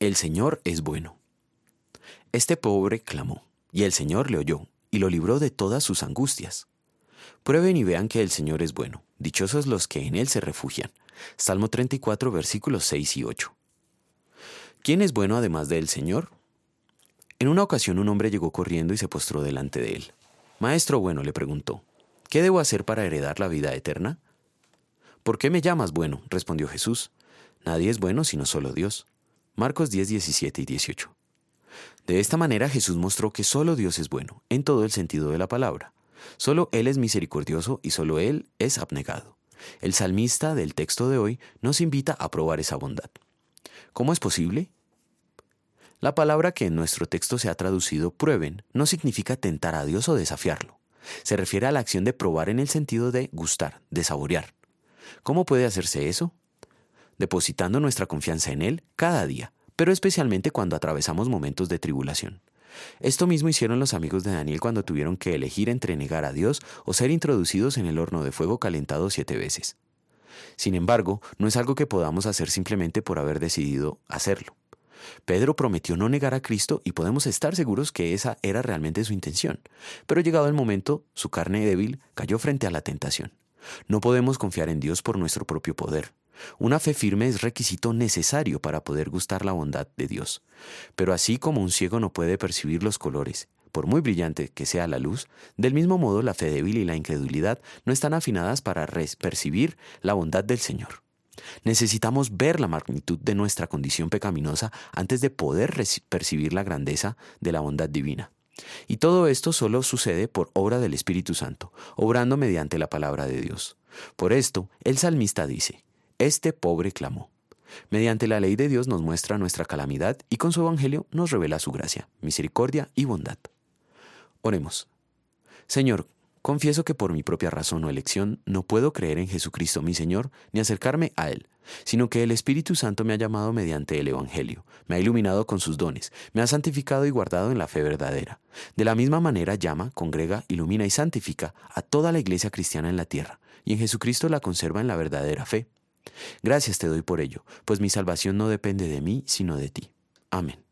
El Señor es bueno. Este pobre clamó, y el Señor le oyó, y lo libró de todas sus angustias. Prueben y vean que el Señor es bueno. Dichosos los que en Él se refugian. Salmo 34, versículos 6 y 8. ¿Quién es bueno además del Señor? En una ocasión un hombre llegó corriendo y se postró delante de él. Maestro bueno, le preguntó, ¿qué debo hacer para heredar la vida eterna? ¿Por qué me llamas bueno? respondió Jesús. Nadie es bueno sino solo Dios. Marcos 10, 17 y 18. De esta manera Jesús mostró que solo Dios es bueno, en todo el sentido de la palabra. Solo Él es misericordioso y solo Él es abnegado. El salmista del texto de hoy nos invita a probar esa bondad. ¿Cómo es posible? La palabra que en nuestro texto se ha traducido prueben no significa tentar a Dios o desafiarlo. Se refiere a la acción de probar en el sentido de gustar, de saborear. ¿Cómo puede hacerse eso? Depositando nuestra confianza en Él cada día, pero especialmente cuando atravesamos momentos de tribulación. Esto mismo hicieron los amigos de Daniel cuando tuvieron que elegir entre negar a Dios o ser introducidos en el horno de fuego calentado siete veces. Sin embargo, no es algo que podamos hacer simplemente por haber decidido hacerlo. Pedro prometió no negar a Cristo y podemos estar seguros que esa era realmente su intención. Pero llegado el momento, su carne débil cayó frente a la tentación. No podemos confiar en Dios por nuestro propio poder. Una fe firme es requisito necesario para poder gustar la bondad de Dios. Pero así como un ciego no puede percibir los colores, por muy brillante que sea la luz, del mismo modo la fe débil y la incredulidad no están afinadas para percibir la bondad del Señor. Necesitamos ver la magnitud de nuestra condición pecaminosa antes de poder percibir la grandeza de la bondad divina. Y todo esto solo sucede por obra del Espíritu Santo, obrando mediante la palabra de Dios. Por esto, el salmista dice, Este pobre clamó. Mediante la ley de Dios nos muestra nuestra calamidad y con su Evangelio nos revela su gracia, misericordia y bondad. Oremos. Señor, confieso que por mi propia razón o elección no puedo creer en Jesucristo mi Señor ni acercarme a Él, sino que el Espíritu Santo me ha llamado mediante el Evangelio, me ha iluminado con sus dones, me ha santificado y guardado en la fe verdadera. De la misma manera llama, congrega, ilumina y santifica a toda la iglesia cristiana en la tierra, y en Jesucristo la conserva en la verdadera fe. Gracias te doy por ello, pues mi salvación no depende de mí, sino de ti. Amén.